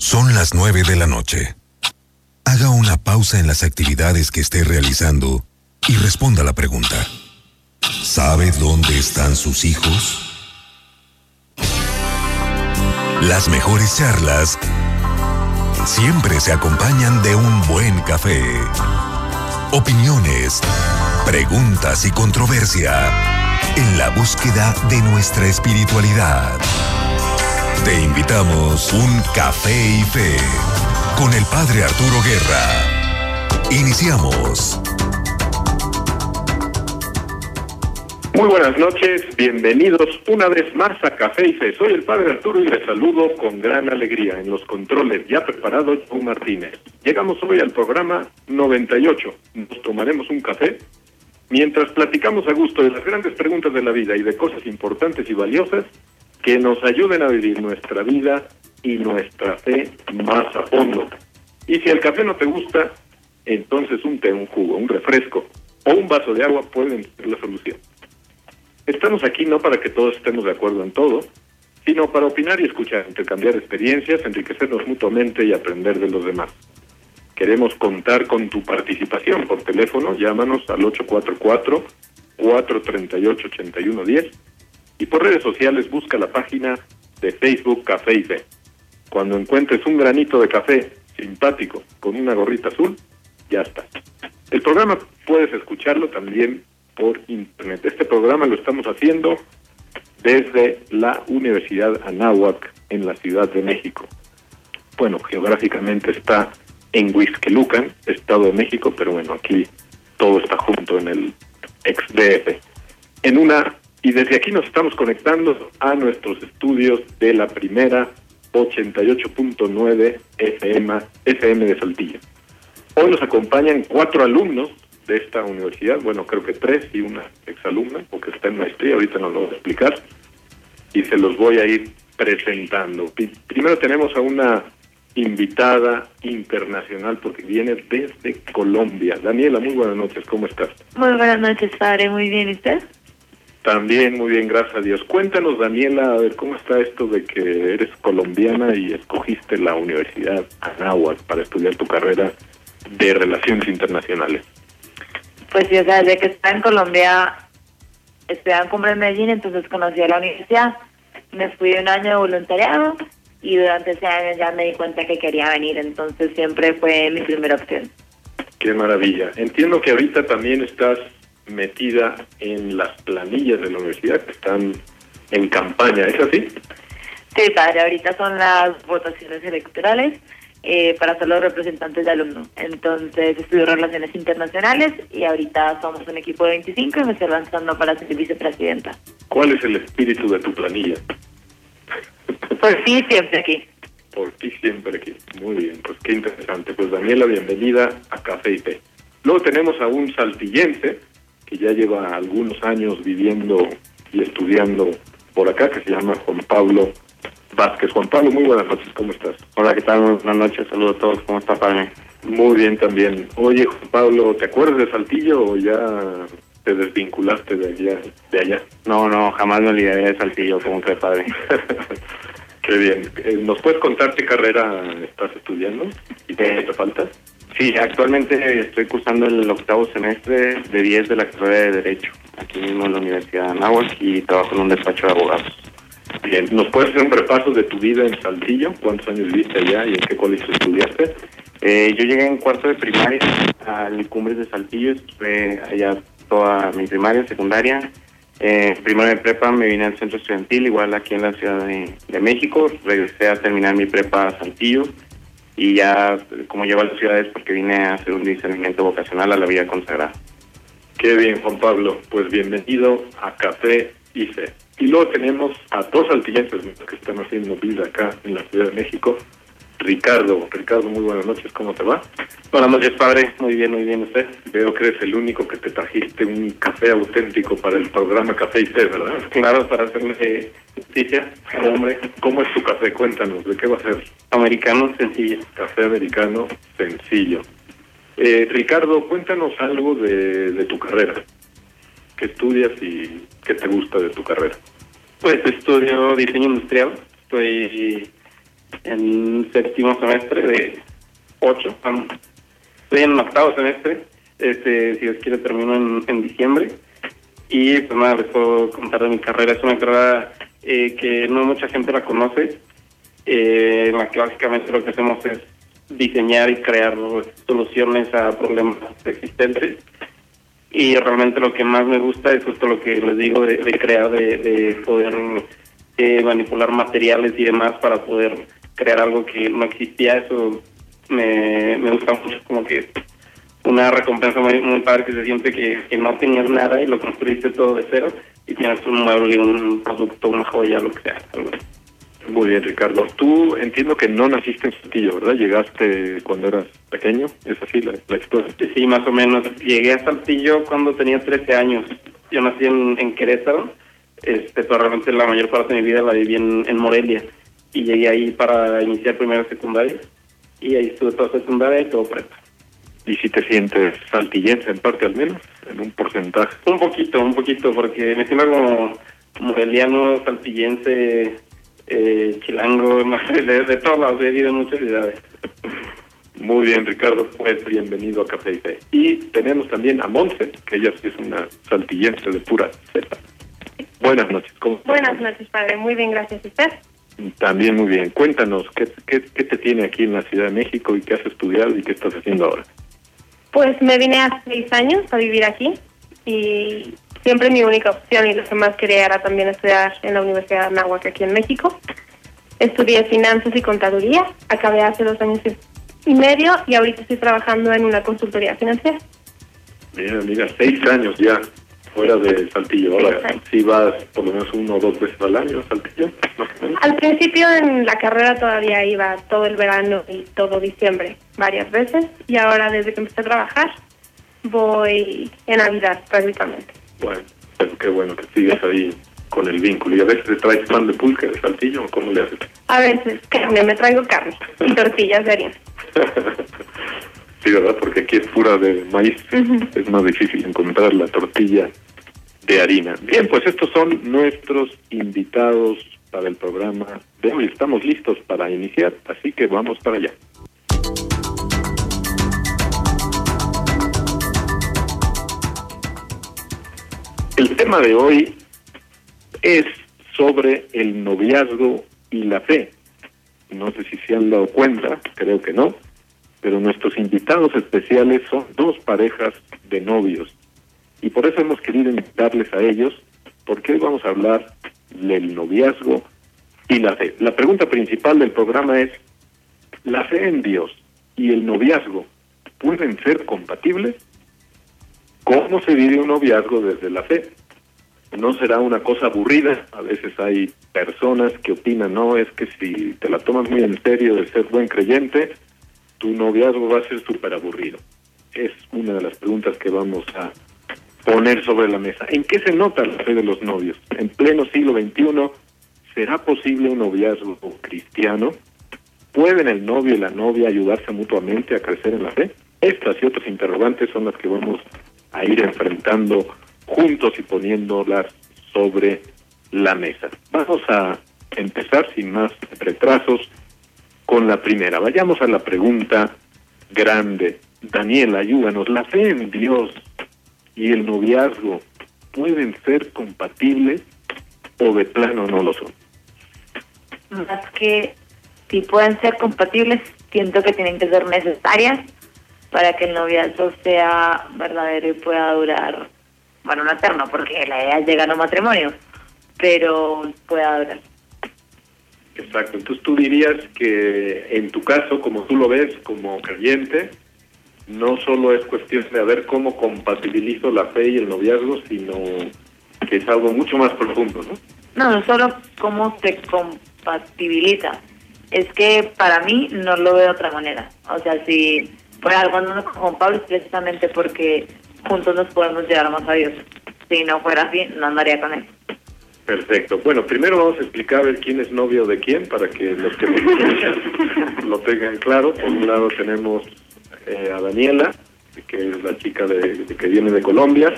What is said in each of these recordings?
Son las 9 de la noche. Haga una pausa en las actividades que esté realizando y responda la pregunta. ¿Sabe dónde están sus hijos? Las mejores charlas siempre se acompañan de un buen café. Opiniones, preguntas y controversia en la búsqueda de nuestra espiritualidad. Te invitamos un café y fe con el padre Arturo Guerra. Iniciamos. Muy buenas noches, bienvenidos una vez más a Café y Fe. Soy el padre Arturo y les saludo con gran alegría. En los controles ya preparado Joe Martínez. Llegamos hoy al programa 98. Nos tomaremos un café mientras platicamos a gusto de las grandes preguntas de la vida y de cosas importantes y valiosas que nos ayuden a vivir nuestra vida y nuestra fe más a fondo. Y si el café no te gusta, entonces un té, un jugo, un refresco o un vaso de agua pueden ser la solución. Estamos aquí no para que todos estemos de acuerdo en todo, sino para opinar y escuchar, intercambiar experiencias, enriquecernos mutuamente y aprender de los demás. Queremos contar con tu participación por teléfono, llámanos al 844-438-8110 y por redes sociales busca la página de Facebook Café y Fe. Cuando encuentres un granito de café simpático con una gorrita azul, ya está. El programa puedes escucharlo también por internet. Este programa lo estamos haciendo desde la Universidad Anáhuac en la Ciudad de México. Bueno, geográficamente está en Huizquelucan, Estado de México, pero bueno, aquí todo está junto en el ex-DF. En una, y desde aquí nos estamos conectando a nuestros estudios de la primera 88.9 FM, FM de Saltillo. Hoy nos acompañan cuatro alumnos de esta universidad, bueno, creo que tres y una exalumna, porque está en maestría, ahorita nos lo voy a explicar, y se los voy a ir presentando. Primero tenemos a una invitada internacional porque viene desde Colombia. Daniela, muy buenas noches, ¿cómo estás? Muy buenas noches, padre, muy bien, ¿y usted? También muy bien, gracias a Dios. Cuéntanos, Daniela, a ver cómo está esto de que eres colombiana y escogiste la Universidad Anáhuac para estudiar tu carrera de Relaciones Internacionales. Pues sí, o sea, desde que estaba en Colombia, estudiaba en Cumbre en Medellín, entonces conocí a la universidad, me fui un año de voluntariado y durante ese año ya me di cuenta que quería venir, entonces siempre fue mi primera opción. Qué maravilla. Entiendo que ahorita también estás metida en las planillas de la universidad que están en campaña, ¿es así? Sí, padre, ahorita son las votaciones electorales eh, para ser los representantes de alumnos. Entonces estudio Relaciones Internacionales y ahorita somos un equipo de 25 y me estoy lanzando para ser vicepresidenta. ¿Cuál es el espíritu de tu planilla? Por ti siempre aquí. Por ti siempre aquí. Muy bien, pues qué interesante. Pues Daniela, bienvenida a Café y Té. Luego tenemos a un saltillense que ya lleva algunos años viviendo y estudiando por acá, que se llama Juan Pablo Vázquez. Juan Pablo, muy buenas noches, ¿cómo estás? Hola, ¿qué tal? Buenas noches, saludos a todos, ¿cómo está, padre? Muy bien también. Oye, Juan Pablo, ¿te acuerdas de Saltillo o ya te desvinculaste de allá? De allá? No, no, jamás me olvidaré de Saltillo, como que padre. qué bien. Eh, ¿Nos puedes contar qué carrera estás estudiando y qué Eh, te falta? Sí, actualmente estoy cursando el octavo semestre de 10 de la carrera de Derecho, aquí mismo en la Universidad de Anáhuac y trabajo en un despacho de abogados. Bien, ¿nos puedes hacer un repaso de tu vida en Saltillo? ¿Cuántos años viviste allá y en qué colegio estudiaste? Eh, yo llegué en cuarto de primaria al Cumbres de Saltillo, estuve allá toda mi primaria, secundaria. Eh, primero de prepa me vine al centro estudiantil, igual aquí en la Ciudad de, de México. Regresé a terminar mi prepa a Saltillo y ya como llevo a las ciudades porque vine a hacer un discernimiento vocacional a la vida consagrada. Qué bien, Juan Pablo. Pues bienvenido a Café y Fe. Y luego tenemos a dos saltillenses que están haciendo vida acá en la Ciudad de México. Ricardo, Ricardo, muy buenas noches, ¿cómo te va? Buenas noches, padre. Muy bien, muy bien. ¿Usted? Veo que eres el único que te trajiste un café auténtico para el programa Café y Té, ¿verdad? Claro, para hacerle justicia hombre. ¿Cómo es tu café? Cuéntanos, ¿de qué va a ser? Americano sencillo. Café americano sencillo. Eh, Ricardo, cuéntanos algo de, de tu carrera. ¿Qué estudias y qué te gusta de tu carrera? Pues estudio diseño industrial. Estoy en séptimo semestre de ocho. Estoy en octavo semestre. Este, si Dios quiere, termino en, diciembre. Y pues nada, les puedo contar de mi carrera. Es una carrera eh, que no mucha gente la conoce, eh, en la que básicamente lo que hacemos es diseñar y crear soluciones a problemas existentes. Y realmente lo que más me gusta es justo lo que les digo de, crear, de, de poder eh, manipular materiales y demás para poder crear algo que no existía. Eso me, me gusta mucho, como que una recompensa muy, muy padre que se siente que, que no tenías nada y lo construiste todo de cero y tienes un mueble, un producto, una joya, lo que sea. Algo. Muy bien, Ricardo. Tú entiendo que no naciste en Saltillo, ¿verdad? Llegaste cuando eras pequeño, es así la, la historia. Sí, más o menos. Llegué a Saltillo cuando tenía 13 años. Yo nací en, en Querétaro, este, pero realmente la mayor parte de mi vida la viví en, en Morelia. Y llegué ahí para iniciar primero secundaria. Y ahí estuve toda secundaria y todo prepa. ¿Y si te sientes saltillense en parte al menos? En un porcentaje. Un poquito, un poquito, porque me siento como moreliano, saltillense, eh, chilango, no sé, de, de todos lados, he vivido en muchas ciudades. Muy bien, Ricardo, pues bienvenido a Café y Fe. Y tenemos también a Monse, que ella sí es una saltillense de pura cepa. Buenas noches, ¿cómo estás? Buenas noches, padre. Muy bien, gracias. ¿Y usted? También muy bien. Cuéntanos, ¿qué, qué, qué te tiene aquí en la Ciudad de México y qué has estudiado y qué estás haciendo ahora? Pues me vine hace seis años a vivir aquí y siempre mi única opción y lo que más quería era también estudiar en la Universidad de Anáhuac aquí en México. Estudié finanzas y contaduría, acabé hace dos años y medio y ahorita estoy trabajando en una consultoría financiera. Mira, mira, seis años ya fuera de Saltillo. Ahora Exacto. sí vas por lo menos uno o dos veces al año a Saltillo. Al principio en la carrera todavía iba todo el verano y todo diciembre, varias veces, y ahora desde que empecé a trabajar voy en Navidad prácticamente. Bueno, pero qué bueno que sigues ahí con el vínculo. ¿Y a veces te traes pan de pulque de Saltillo o cómo le haces? A veces carne, me traigo carne y tortillas de harina. sí, ¿verdad? Porque aquí es pura de maíz. Es más difícil encontrar la tortilla de harina. Bien, pues estos son nuestros invitados para el programa de hoy. Estamos listos para iniciar, así que vamos para allá. El tema de hoy es sobre el noviazgo y la fe. No sé si se han dado cuenta, creo que no, pero nuestros invitados especiales son dos parejas de novios. Y por eso hemos querido invitarles a ellos, porque hoy vamos a hablar del noviazgo y la fe. La pregunta principal del programa es, ¿la fe en Dios y el noviazgo pueden ser compatibles? ¿Cómo se vive un noviazgo desde la fe? No será una cosa aburrida, a veces hay personas que opinan, no, es que si te la tomas muy en serio de ser buen creyente, tu noviazgo va a ser súper aburrido. Es una de las preguntas que vamos a poner sobre la mesa. ¿En qué se nota la fe de los novios? En pleno siglo XXI, ¿será posible un noviazgo cristiano? ¿Pueden el novio y la novia ayudarse mutuamente a crecer en la fe? Estas y otras interrogantes son las que vamos a ir enfrentando juntos y poniéndolas sobre la mesa. Vamos a empezar sin más retrasos con la primera. Vayamos a la pregunta grande. Daniel, ayúdanos. ¿La fe en Dios y el noviazgo pueden ser compatibles o de plano no lo son? Más que si pueden ser compatibles, siento que tienen que ser necesarias para que el noviazgo sea verdadero y pueda durar, bueno, no eterno, porque la idea es llegar a un matrimonio, pero pueda durar. Exacto. Entonces tú dirías que en tu caso, como tú lo ves como creyente, no solo es cuestión de ver cómo compatibilizo la fe y el noviazgo, sino que es algo mucho más profundo, ¿no? No, no solo cómo se compatibiliza, es que para mí no lo veo de otra manera. O sea, si por algo no con Pablo es precisamente porque juntos nos podemos llegar más a Dios. Si no fuera así, no andaría con él. Perfecto. Bueno, primero vamos a explicar a ver quién es novio de quién para que los que nos lo tengan claro. Por un lado tenemos eh, a Daniela, que es la chica de, que viene de Colombia.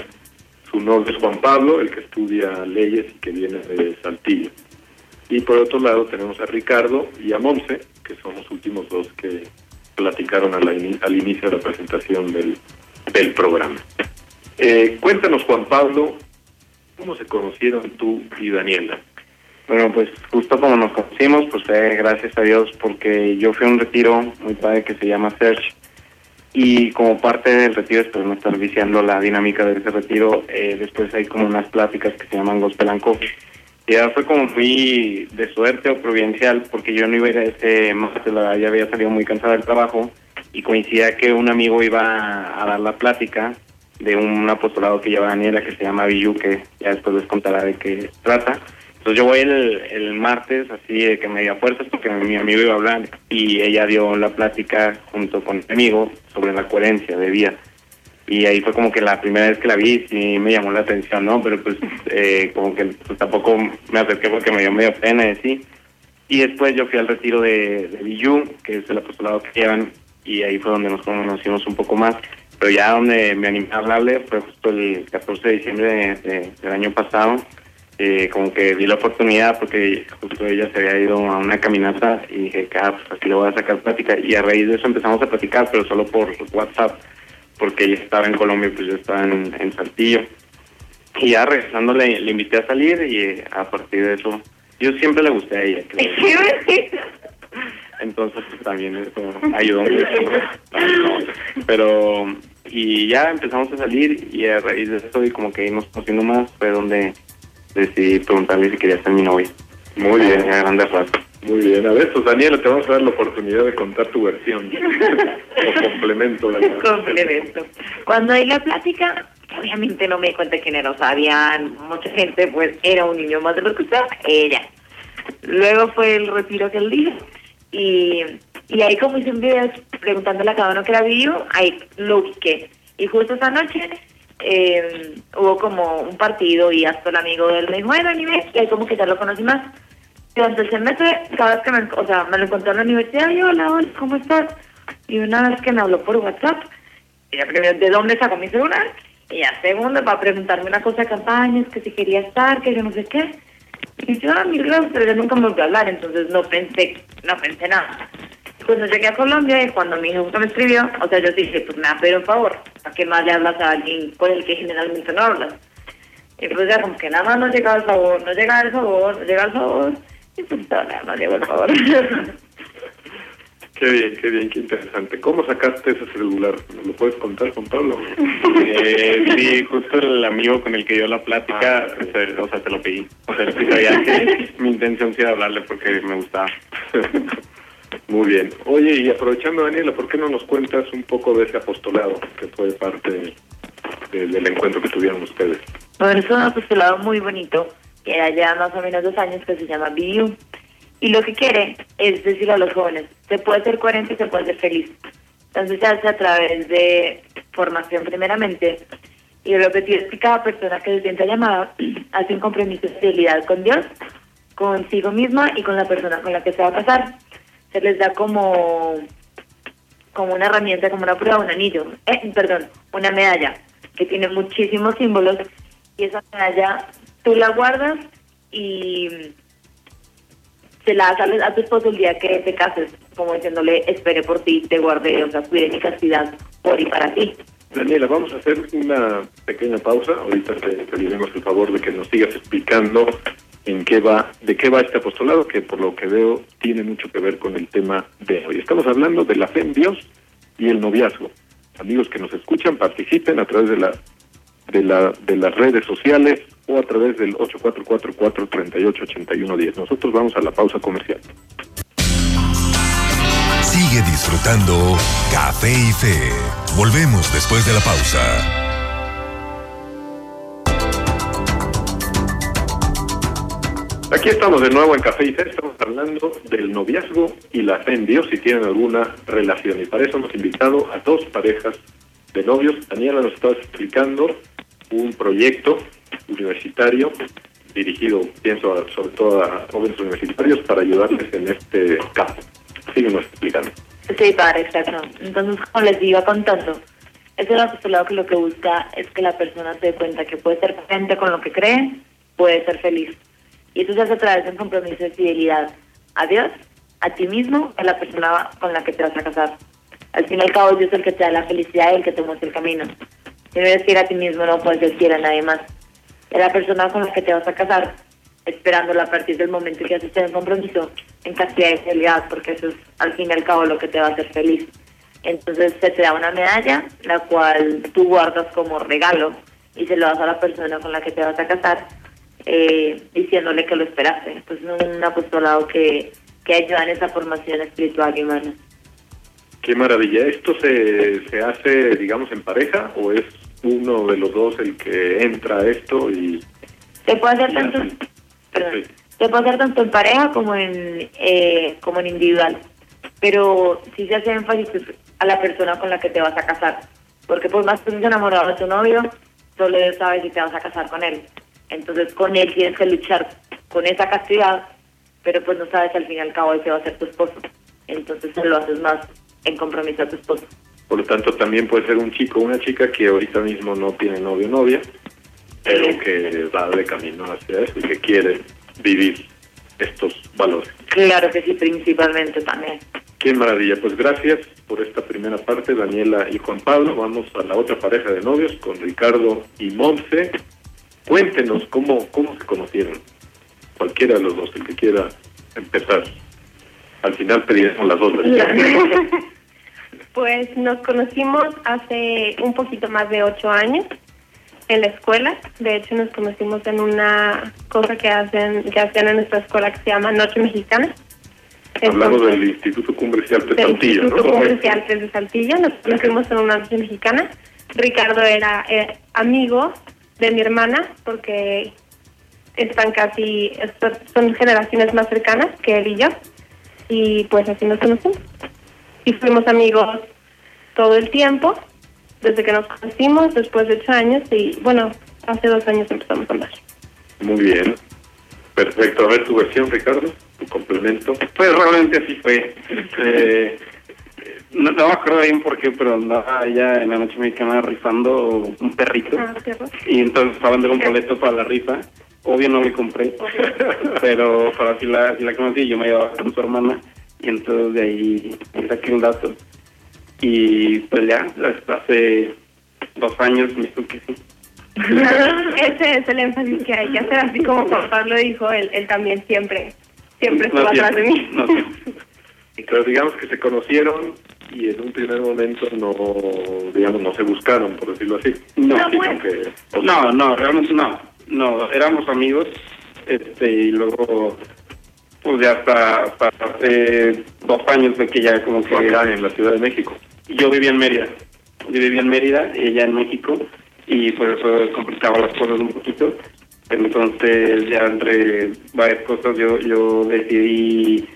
Su novio es Juan Pablo, el que estudia leyes y que viene de Saltillo. Y por otro lado tenemos a Ricardo y a Monse, que son los últimos dos que platicaron al, al inicio de la presentación del, del programa. Eh, cuéntanos, Juan Pablo, ¿cómo se conocieron tú y Daniela? Bueno, pues justo como nos conocimos, pues fue gracias a Dios porque yo fui a un retiro muy padre que se llama Search y como parte del retiro, espero no estar viciando la dinámica de ese retiro, eh, después hay como unas pláticas que se llaman Gospel and Coffee. Y ya fue como muy de suerte o providencial porque yo no iba a ir a ese máster, ya había salido muy cansada del trabajo y coincidía que un amigo iba a dar la plática de un apostolado que lleva Daniela que se llama Biyu, que ya después les contará de qué trata. Entonces yo voy el, el martes así de que me dio fuerzas porque mi amigo iba a hablar y ella dio la plática junto con mi amigo sobre la coherencia de vida. Y ahí fue como que la primera vez que la vi sí me llamó la atención, ¿no? Pero pues eh, como que pues, tampoco me acerqué porque me dio medio pena y así. Y después yo fui al retiro de, de Biyu, que es el apostolado que llevan, y ahí fue donde nos conocimos un poco más. Pero ya donde me animé a hablarle fue justo el 14 de diciembre del año pasado eh, como que di la oportunidad porque justo ella se había ido a una caminata y dije ah, pues así le voy a sacar plática y a raíz de eso empezamos a platicar pero solo por WhatsApp porque ella estaba en Colombia y pues yo estaba en, en Saltillo. Y ya regresando le, invité a salir y eh, a partir de eso yo siempre le gusté a ella entonces pues, también eso ayudó mucho. Pero y ya empezamos a salir y a raíz de eso y como que íbamos conociendo más fue donde decidí preguntarle si quería ser mi novia. Muy bien, a grandes rasgos. Muy bien, a ver, pues Daniela, te vamos a dar la oportunidad de contar tu versión. o complemento. complemento. Cuando hay la plática, obviamente no me di cuenta quién era, o sea, había mucha gente, pues era un niño más de lo que usted, ella. Luego fue el retiro que él dijo, y, y ahí como hice un video preguntándole a cada uno que era vivo, ahí lo ubiqué. Y justo esa noche eh, hubo como un partido y hasta el amigo del dijo, bueno, y ahí como que ya lo conocí más. Durante el semestre, cada vez que me, o sea, me lo encontré en la universidad, y hola, ¿cómo estás? Y una vez que me habló por WhatsApp, ella primero, ¿de dónde sacó mi celular? Y ya segundo, para preguntarme una cosa de campañas, que si quería estar, que yo no sé qué. Y yo, ah, mil gracias, pero yo nunca me volvió a hablar, entonces no pensé, no pensé nada. Cuando llegué a Colombia y cuando mi hijo me escribió, o sea, yo dije, pues me va a pedir un favor, ¿a qué más le hablas a alguien con el que generalmente no hablas? Y pues ya como que nada más no llegaba el favor, no llegaba el favor, no llegaba el favor, y pues nada, no llegó el favor. Qué bien, qué bien, qué interesante. ¿Cómo sacaste ese celular? ¿Me lo puedes contar, Juan Pablo? Eh, sí, justo el amigo con el que dio la plática, o sea, te lo pedí. O sea, sí sabía que mi intención era hablarle porque me gustaba. Muy bien. Oye, y aprovechando, Daniela, ¿por qué no nos cuentas un poco de ese apostolado que fue parte del encuentro que tuvieron ustedes? Bueno, es un apostolado muy bonito, que era ya más o menos dos años, que se llama BU. Y lo que quiere es decir a los jóvenes, se puede ser coherente y se puede ser feliz. Entonces se hace a través de formación primeramente. Y el objetivo es que cada persona que se sienta llamada hace un compromiso de fidelidad con Dios, consigo misma y con la persona con la que se va a casar se les da como, como una herramienta, como una prueba, un anillo, eh, perdón, una medalla que tiene muchísimos símbolos y esa medalla tú la guardas y se la das a tu esposo el día que te cases, como diciéndole, espere por ti, te guardé, o sea, cuide mi castidad por y para ti. Daniela, vamos a hacer una pequeña pausa. Ahorita te pediremos el favor de que nos sigas explicando en qué va, de qué va este apostolado, que por lo que veo tiene mucho que ver con el tema de hoy. Estamos hablando de la fe en Dios y el noviazgo. Amigos que nos escuchan, participen a través de la de la de las redes sociales o a través del 8444-388110. Nosotros vamos a la pausa comercial. Sigue disfrutando Café y Fe. Volvemos después de la pausa. Aquí estamos de nuevo en Café y Fe, estamos hablando del noviazgo y la fe en si tienen alguna relación. Y para eso hemos invitado a dos parejas de novios. Daniela nos estaba explicando un proyecto universitario dirigido, pienso, sobre todo a jóvenes universitarios para ayudarles en este campo. Síguenos explicando. Sí, padre, exacto. Entonces, como les iba contando, es el apostolado que lo que busca es que la persona se dé cuenta que puede ser presente con lo que cree, puede ser feliz Y eso se hace a través de un compromiso de fidelidad a Dios, a ti mismo, a la persona con la que te vas a casar. Al fin y al cabo, Dios es el que te da la felicidad y el que te muestra el camino. Si no eres fiel a ti mismo, no puedes ser fiel a nadie más. Es la persona con la que te vas a casar, esperándola a partir del momento que haces el compromiso en castidad y fidelidad, porque eso es al fin y al cabo lo que te va a hacer feliz. Entonces se te da una medalla, la cual tú guardas como regalo y se lo das a la persona con la que te vas a casar, eh, diciéndole que lo esperaste. Entonces es un apostolado que, que ayuda en esa formación espiritual y humana. Qué maravilla. ¿Esto se, se hace, digamos, en pareja o es uno de los dos el que entra a esto y... Se puede hacer tanto, perdón, se puede hacer tanto en pareja como en, eh, como en individual, pero sí se hace énfasis a la persona con la que te vas a casar, porque por más que estés enamorado de tu novio, solo Dios sabe si te vas a casar con él. Entonces con él tienes que luchar con esa castidad, pero pues no sabes al fin y al cabo ese va a ser tu esposo. Entonces se lo haces más en compromiso a tu esposo. Por lo tanto, también puede ser un chico o una chica que ahorita mismo no tiene novio o novia, pero que va de camino hacia eso y que quiere vivir estos valores. Claro que sí, principalmente también. Qué maravilla. Pues gracias por esta primera parte, Daniela y Juan Pablo. Vamos a la otra pareja de novios con Ricardo y Monse. Cuéntenos cómo, cómo se conocieron. Cualquiera de los dos, el que quiera empezar. Al final pediremos las dos versiones. Pues nos conocimos hace un poquito más de ocho años en la escuela. De hecho, nos conocimos en una cosa que hacen que hacían en nuestra escuela que se llama Noche Mexicana. Hablamos Entonces, del Instituto Cumbres y Artes del Saltillo, Instituto ¿no? Cumbres y Artes de Saltillo. Nos conocimos en una noche mexicana. Ricardo era eh, amigo de mi hermana porque están casi, son generaciones más cercanas que él y yo. Y pues así nos conocimos. Y fuimos amigos todo el tiempo, desde que nos conocimos, después de ocho años. Y bueno, hace dos años empezamos a andar. Muy bien. Perfecto. A ver tu versión, Ricardo, tu complemento. Pues realmente así fue. Este, no, no me acuerdo bien por qué, pero andaba allá en la noche mexicana rifando un perrito. Ah. Y entonces estaba dando un boleto para la rifa. Obvio no le compré, pero para si la, si la conocí, yo me llevaba con su hermana. Y entonces de ahí saqué un dato. Y pues ya, hasta hace dos años me dijo que sí. Ese es el énfasis que hay que hacer, así como Juan Pablo dijo, él, él también siempre, siempre estuvo No atrás de mí. no siempre. Pero digamos que se conocieron y en un primer momento no, digamos, no se buscaron, por decirlo así. No, bueno. que- sea, No, no, realmente no. No, éramos amigos, este, y luego, pues ya hasta, hasta hace dos años de que ya como que acá en la Ciudad de México. yo vivía en Mérida. Yo vivía en Mérida, ella en México, y por eso complicaba las cosas un poquito. Entonces, ya entre varias cosas, yo, yo decidí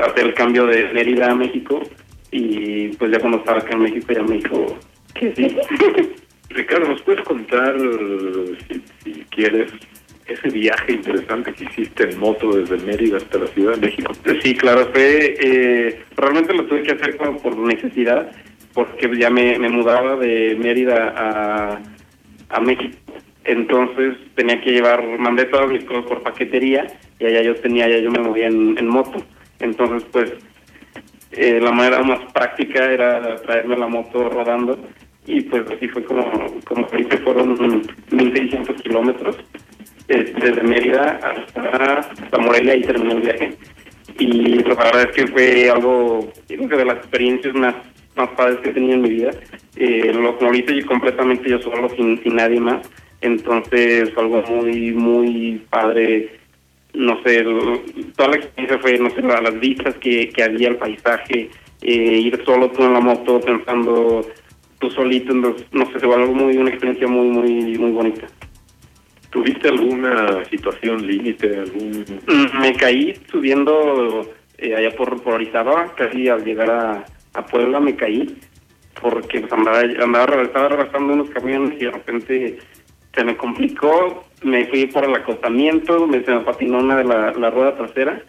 hacer el cambio de Mérida a México, y pues ya cuando estaba acá en México, ya me dijo que sí. Ricardo, ¿nos puedes contar, si, si quieres, ese viaje interesante que hiciste en moto desde Mérida hasta la Ciudad de México? Sí, claro, fue, eh, realmente lo tuve que hacer como por necesidad, porque ya me, me mudaba de Mérida a, a México. Entonces tenía que llevar, mandé todas mis cosas por paquetería y allá yo tenía, allá yo me movía en, en moto. Entonces, pues, eh, la manera más práctica era traerme la moto rodando y pues así fue como, como hice, fueron 1.600 kilómetros desde Mérida hasta, Morelia y terminé el viaje. Y la verdad es que fue algo, creo que de las experiencias más, más padres que he tenido en mi vida. Eh, lo, lo completamente yo solo, sin, sin nadie más. Entonces algo muy, muy padre. No sé, toda la experiencia fue, no sé, la- las vistas que, que había, el paisaje, eh, ir solo tú en la moto pensando tú solito, entonces, no sé, se fue algo muy, una experiencia muy, muy, muy bonita. ¿Tuviste alguna situación límite, algún... Mm, Me caí subiendo eh, allá por, por Orizaba, casi al llegar a, a Puebla me caí, porque pues, andaba, andaba, estaba arrastrando unos camiones y de repente se me complicó, me fui por el acostamiento, me, se me patinó una de la, rueda trasera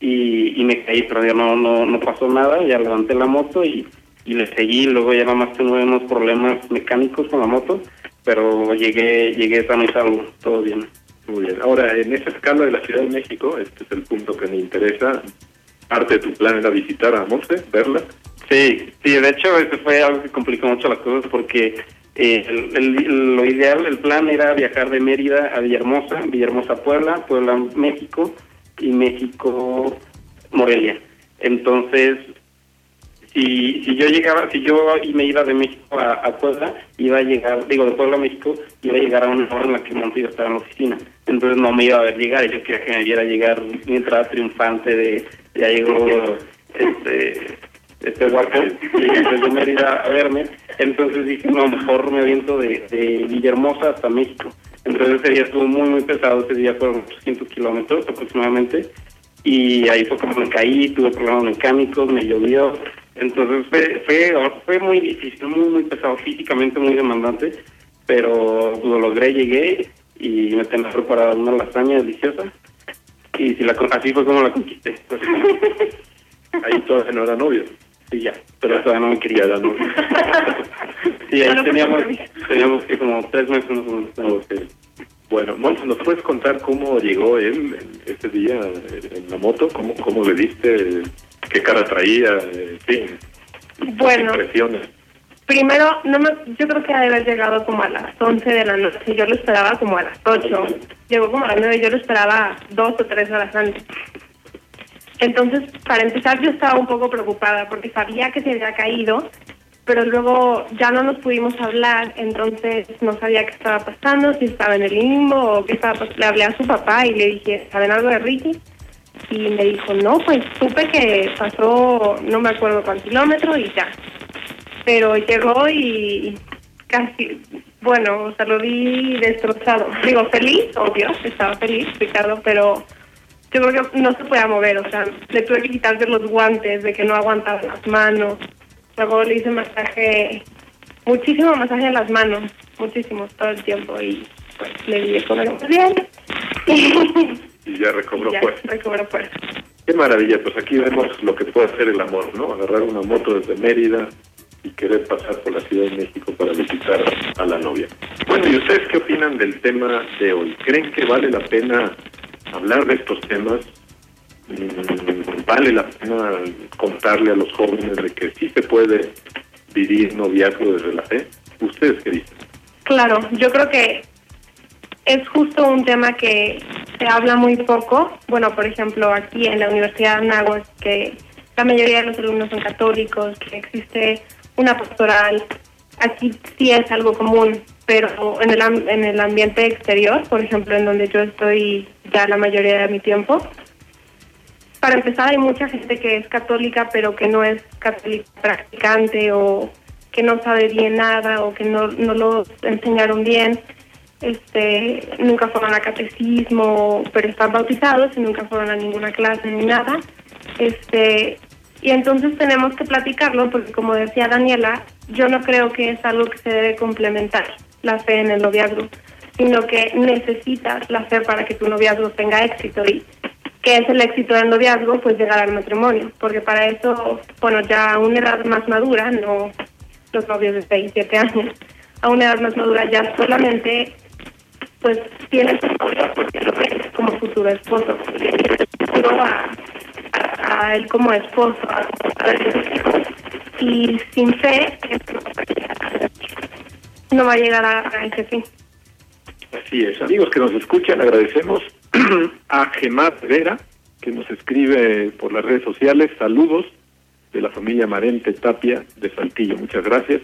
y, me caí, pero ya no, no, no pasó nada, ya levanté la moto y, y le seguí, luego ya nada más tuve unos problemas mecánicos con la moto, pero llegué, llegué sano y salvo, todo bien. Muy bien. Ahora, en esa escala de la Ciudad de México, este es el punto que me interesa. Parte de tu plan era visitar a Monse, verla. Sí, sí, de hecho, eso fue algo que complicó mucho las cosas porque eh, el- lo ideal, el plan era viajar de Mérida a Villahermosa, Villahermosa Puebla, Puebla México y México Morelia. Entonces, si, si yo llegaba, si yo me iba de México a, Puebla, iba a llegar, digo, de Puebla a México, iba a llegar a una hora en la que Montillo estaba en la oficina. Entonces no me iba a ver llegar, yo quería que me viera llegar mi entrada triunfante de, ya llegó, este, este guapo, llega desde Mérida a verme. Entonces dije, no, mejor me aviento de, de Villahermosa hasta México. Entonces ese día estuvo muy, muy pesado, ese día fueron 800 kilómetros aproximadamente y ahí fue como me caí, tuve problemas mecánicos, me llovió, entonces fue, fue, fue muy difícil, muy, muy pesado, físicamente muy demandante, pero lo logré, llegué y me tenía preparada una lasaña deliciosa y si la, así fue como la conquisté. Ahí todavía no era novio. Sí, ya, pero todavía no me quería dar. Sí, ahí teníamos, teníamos que como tres meses más o menos. Ok. Bueno, Monse, ¿nos puedes contar cómo llegó él en ese día en la moto? ¿Cómo, cómo le diste? ¿Qué cara traía? En fin, tus Bueno. impresiones. Primero, no me, yo creo que ha de haber llegado como a las 11 de la noche. Yo lo esperaba como a las 8. Llegó como a las 9. Yo lo esperaba dos o tres horas antes. Entonces, para empezar, yo estaba un poco preocupada porque sabía que se había caído, pero luego ya no nos pudimos hablar. Entonces, no sabía qué estaba pasando, si estaba en el limbo o qué estaba pasando. Le hablé a su papá y le dije, ¿saben algo de Ricky? Y me dijo, no, pues supe que pasó, no me acuerdo cuántos kilómetros y ya pero llegó y casi, bueno, o sea, lo vi destrozado. Digo, feliz, obvio, estaba feliz, Ricardo, pero yo creo que no se podía mover, o sea, le tuve que quitarse los guantes de que no aguantaba las manos. Luego le hice masaje, muchísimo masaje en las manos, muchísimo, todo el tiempo, y pues le di de comer muy bien. Y ya recobró y ya, fuerza. recobró fuerza. Qué maravilla, pues aquí vemos lo que puede hacer el amor, ¿no? Agarrar una moto desde Mérida y querer pasar por la Ciudad de México para visitar a la novia. Bueno, ¿y ustedes qué opinan del tema de hoy? ¿Creen que vale la pena hablar de estos temas? Mm, ¿Vale la pena contarle a los jóvenes de que sí se puede vivir noviazgo desde la fe? ¿Ustedes qué dicen? Claro, yo creo que es justo un tema que se habla muy poco. Bueno, por ejemplo, aquí en la Universidad de Anáhuac, que la mayoría de los alumnos son católicos, que existe una pastoral, aquí sí es algo común, pero en el, en el ambiente exterior, por ejemplo, en donde yo estoy ya la mayoría de mi tiempo, para empezar, hay mucha gente que es católica, pero que no es católica practicante o que no sabe bien nada o que no, no lo enseñaron bien. Este, nunca fueron a catecismo, pero están bautizados y nunca fueron a ninguna clase ni nada. Este, y entonces tenemos que platicarlo porque como decía Daniela, yo no creo que es algo que se debe complementar la fe en el noviazgo, sino que necesitas la fe para que tu noviazgo tenga éxito. Y que es el éxito del noviazgo, pues llegar al matrimonio, porque para eso, bueno, ya a una edad más madura, no los novios de 6, 7 años, a una edad más madura ya solamente, pues tienes un novio porque lo ves como futuro esposo, futuro a, a, él como esposo, y sin fe no va a llegar a, a ese fin. Así es. Amigos que nos escuchan, agradecemos a Gemar Vera, que nos escribe por las redes sociales. Saludos de la familia Marente Tapia de Saltillo. Muchas gracias.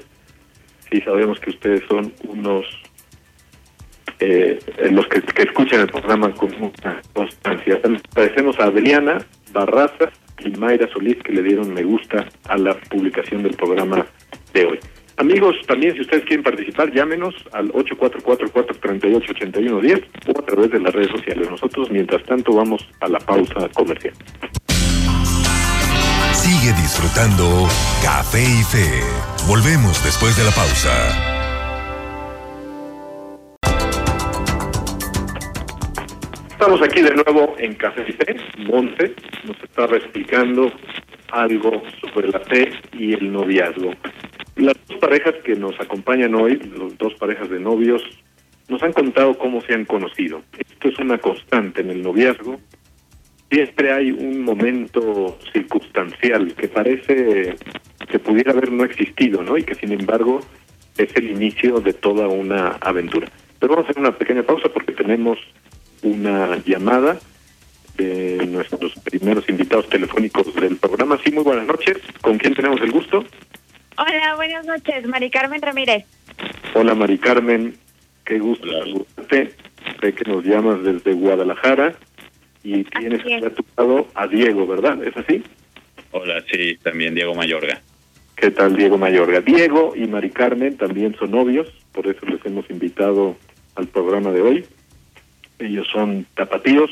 Sí, sabemos que ustedes son unos eh, los que, que escuchan el programa con mucha constancia. Agradecemos a Adriana Barraza y Mayra Solís que le dieron me gusta a la publicación del programa de hoy. Amigos, también si ustedes quieren participar, llámenos al 844-438-8110 o a través de las redes sociales. Nosotros, mientras tanto, vamos a la pausa comercial. Sigue disfrutando Café y Fe. Volvemos después de la pausa. Estamos aquí de nuevo en Café. Monte nos estaba explicando algo sobre la fe y el noviazgo. Las dos parejas que nos acompañan hoy, las dos parejas de novios, nos han contado cómo se han conocido. esto es una constante en el noviazgo, siempre hay un momento circunstancial que parece que pudiera haber no existido, ¿no? Y que sin embargo es el inicio de toda una aventura. Pero vamos a hacer una pequeña pausa porque tenemos una llamada de nuestros primeros invitados telefónicos del programa. Sí, muy buenas noches. ¿Con quién tenemos el gusto? Hola, buenas noches. Mari Carmen Ramírez. Hola, Mari Carmen. Qué gusto saludarte. Sé que nos llamas desde Guadalajara y tienes a tu lado a Diego, ¿verdad? ¿Es así? Hola, sí, también Diego Mayorga. ¿Qué tal, Diego Mayorga? Diego y Mari Carmen también son novios, por eso les hemos invitado al programa de hoy. Ellos son tapatíos,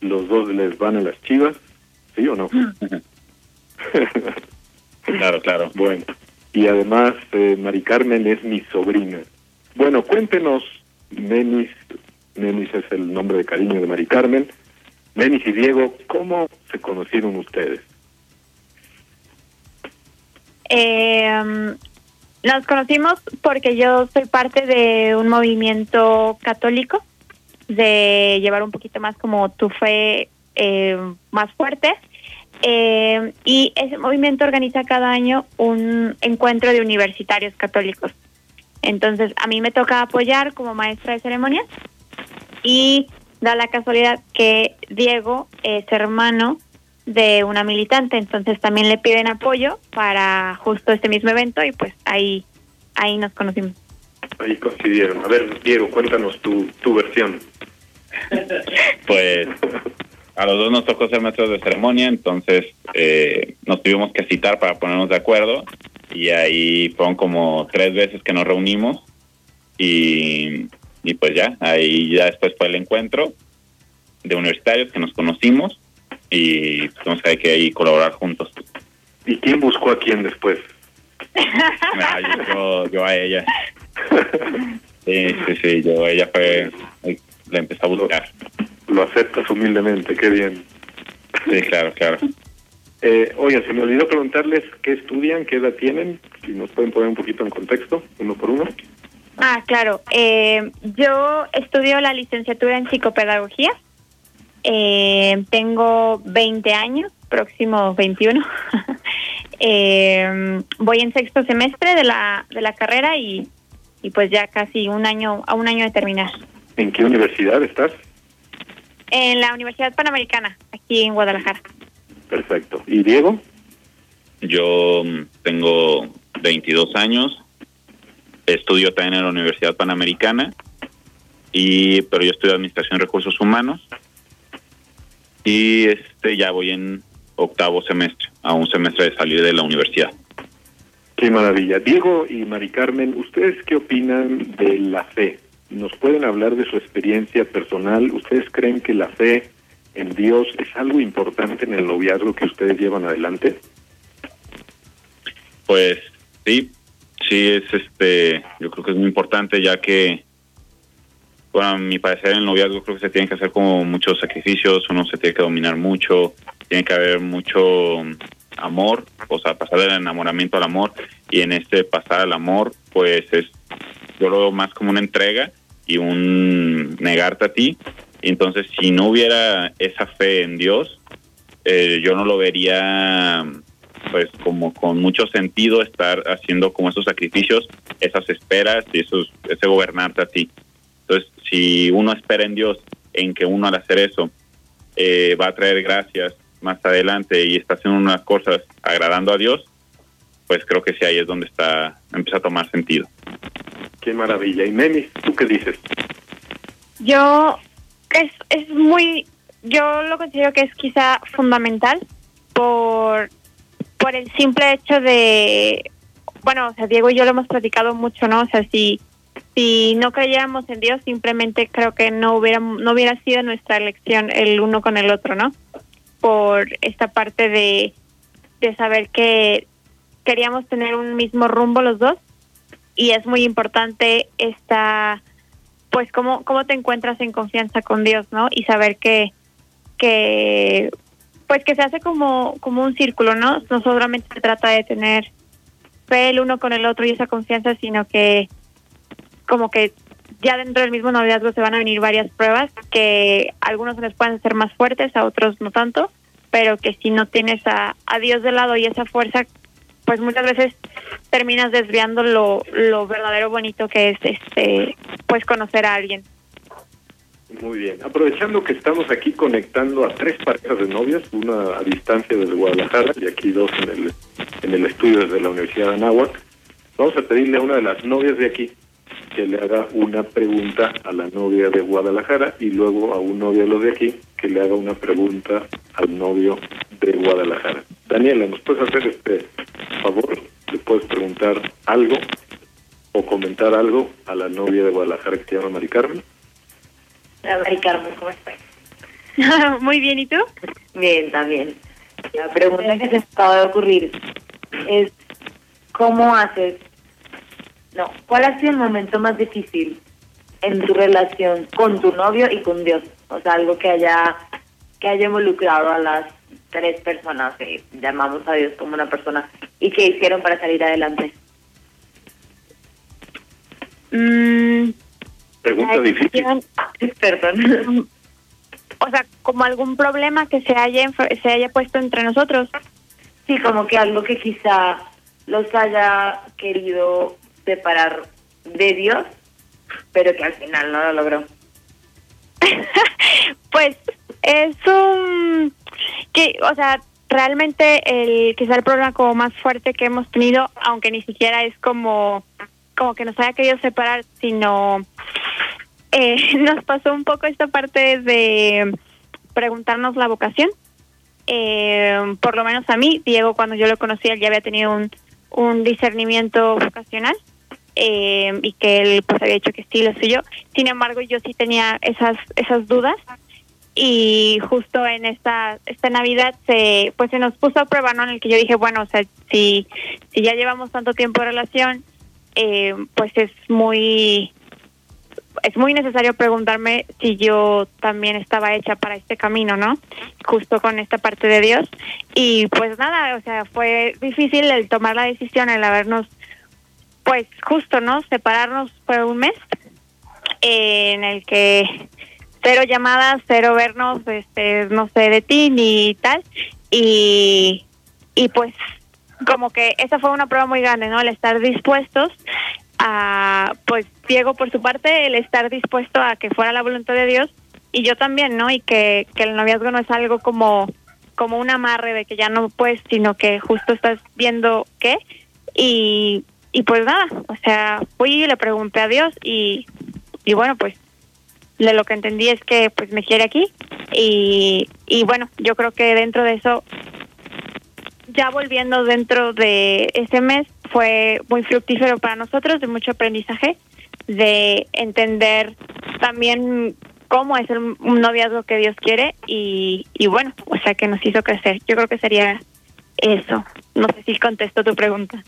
los dos les van a las chivas, ¿sí o no? claro, claro. Bueno, y además eh, Mari Carmen es mi sobrina. Bueno, cuéntenos, Menis, Menis es el nombre de cariño de Mari Carmen, Menis y Diego, ¿cómo se conocieron ustedes? Eh, nos conocimos porque yo soy parte de un movimiento católico de llevar un poquito más como tu fe eh, más fuerte. Eh, y ese movimiento organiza cada año un encuentro de universitarios católicos. Entonces, a mí me toca apoyar como maestra de ceremonias y da la casualidad que Diego es hermano de una militante, entonces también le piden apoyo para justo este mismo evento y pues ahí ahí nos conocimos. Ahí coincidieron. A ver, Diego, cuéntanos tu, tu versión. pues a los dos nos tocó ser maestros de ceremonia, entonces eh, nos tuvimos que citar para ponernos de acuerdo y ahí fueron como tres veces que nos reunimos y, y pues ya, ahí ya después fue el encuentro de universitarios que nos conocimos y tuvimos que, que ahí colaborar juntos. ¿Y quién buscó a quién después? Ah, yo, yo, a ella. Sí, sí, sí, yo ella fue, la empezó a buscar. Lo, aceptas humildemente, qué bien. Sí, claro, claro. Eh, oye, se me olvidó preguntarles qué estudian, qué edad tienen, si nos pueden poner un poquito en contexto, uno por uno. Ah, claro. Eh, yo estudio la licenciatura en psicopedagogía. Eh, tengo 20 años, próximo 21. eh, voy en sexto semestre de la, de la carrera y, y pues ya casi un año, a un año de terminar. ¿En qué universidad estás? En la Universidad Panamericana, aquí en Guadalajara. Perfecto. ¿Y Diego? Yo mm, tengo 22 años, estudio también en la Universidad Panamericana, y pero yo estudio Administración y Recursos Humanos, y este ya voy en octavo semestre, a un semestre de salir de la universidad. Qué maravilla. Diego y Mari Carmen, ¿ustedes qué opinan de la fe? ¿Nos pueden hablar de su experiencia personal? ¿Ustedes creen que la fe en Dios es algo importante en el noviazgo que ustedes llevan adelante? Pues sí, sí es este, yo creo que es muy importante ya que, bueno, a mi parecer en el noviazgo creo que se tienen que hacer como muchos sacrificios, uno se tiene que dominar mucho, tiene que haber mucho amor, o sea, pasar del enamoramiento al amor y en este pasar al amor, pues es, yo lo veo más como una entrega y un negarte a ti. Entonces, si no hubiera esa fe en Dios, eh, yo no lo vería pues como con mucho sentido estar haciendo como esos sacrificios, esas esperas y esos, ese gobernarte a ti. Entonces, si uno espera en Dios, en que uno al hacer eso eh, va a traer gracias más adelante y está haciendo unas cosas agradando a Dios, pues creo que sí ahí es donde está empieza a tomar sentido. Qué maravilla. Y Memi, ¿tú qué dices? Yo es es muy yo lo considero que es quizá fundamental por por el simple hecho de bueno, o sea, Diego y yo lo hemos platicado mucho, ¿no? O sea, si si no creyéramos en Dios, simplemente creo que no hubiera no hubiera sido nuestra elección el uno con el otro, ¿no? Por esta parte de de saber que queríamos tener un mismo rumbo los dos y es muy importante esta pues cómo cómo te encuentras en confianza con Dios, ¿no? Y saber que que pues que se hace como como un círculo, ¿no? No solamente se trata de tener fe el uno con el otro y esa confianza, sino que como que ya dentro del mismo noviazgo se van a venir varias pruebas que algunos les pueden ser más fuertes, a otros no tanto, pero que si no tienes a, a Dios de lado y esa fuerza, pues muchas veces terminas desviando lo, lo verdadero bonito que es este pues conocer a alguien. Muy bien. Aprovechando que estamos aquí conectando a tres parejas de novias, una a distancia desde Guadalajara y aquí dos en el, en el estudio desde la Universidad de Anáhuac, vamos a pedirle a una de las novias de aquí que le haga una pregunta a la novia de Guadalajara y luego a un novio de los de aquí que le haga una pregunta al novio de Guadalajara. Daniela, ¿nos puedes hacer este favor? ¿Le puedes preguntar algo o comentar algo a la novia de Guadalajara que se llama Mari Carmen? Hola, Mari Carmen, ¿cómo estás? Muy bien, ¿y tú? Bien, también. La pregunta que se acaba de ocurrir es, ¿cómo haces? No, ¿cuál ha sido el momento más difícil en tu relación con tu novio y con Dios? O sea, algo que haya que haya involucrado a las tres personas que llamamos a Dios como una persona y que hicieron para salir adelante. Mm, Pregunta difícil. Perdón. o sea, como algún problema que se haya se haya puesto entre nosotros. Sí, como que algo que quizá los haya querido separar de Dios, pero que al final no lo logró. pues es un que, o sea, realmente el quizá el problema como más fuerte que hemos tenido, aunque ni siquiera es como como que nos haya querido separar, sino eh, nos pasó un poco esta parte de preguntarnos la vocación. Eh, por lo menos a mí, Diego, cuando yo lo conocí, él ya había tenido un, un discernimiento vocacional eh, y que él pues había dicho que sí, lo suyo. Sin embargo, yo sí tenía esas esas dudas y justo en esta esta Navidad se pues se nos puso a prueba, ¿no? En el que yo dije, bueno, o sea, si si ya llevamos tanto tiempo de relación, eh, pues es muy es muy necesario preguntarme si yo también estaba hecha para este camino, ¿no? Justo con esta parte de Dios. Y pues nada, o sea, fue difícil el tomar la decisión, el habernos, pues justo, ¿no? Separarnos por un mes, eh, en el que cero llamadas, cero vernos, este, no sé, de ti ni tal. Y, y pues como que esa fue una prueba muy grande, ¿no? El estar dispuestos a, pues Diego por su parte, el estar dispuesto a que fuera la voluntad de Dios y yo también, ¿no? Y que, que el noviazgo no es algo como, como un amarre de que ya no puedes, sino que justo estás viendo qué. Y, y pues nada, o sea, fui y le pregunté a Dios y, y bueno, pues de lo que entendí es que pues me quiere aquí y, y bueno, yo creo que dentro de eso ya volviendo dentro de ese mes fue muy fructífero para nosotros, de mucho aprendizaje, de entender también cómo es el, un noviazgo que Dios quiere y, y bueno, o sea que nos hizo crecer. Yo creo que sería eso. No sé si contesto tu pregunta.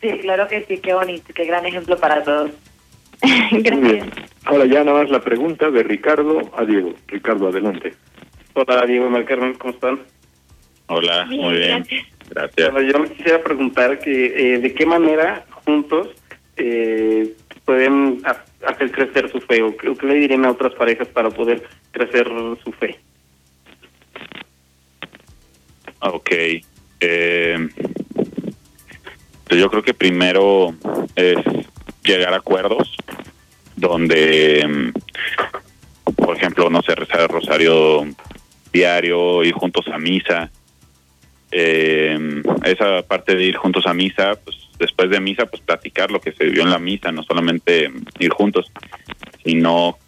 Sí, claro que sí, qué bonito, qué gran ejemplo para todos. Gracias. bien. Ahora ya nada más la pregunta de Ricardo a Diego. Ricardo, adelante. Hola Diego y Carmen, ¿cómo están? Hola, Bien, muy bien. gracias. Gracias. Bueno, yo me quisiera preguntar que eh, de qué manera juntos eh, pueden ha- hacer crecer su fe o qué, qué le dirían a otras parejas para poder crecer su fe. Ok. Eh, pues yo creo que primero es llegar a acuerdos donde, mm, por ejemplo, no sé, rezar el rosario diario, ir juntos a misa. Eh, esa parte de ir juntos a misa, pues después de misa, pues platicar lo que se vio en la misa, no solamente mm, ir juntos, sino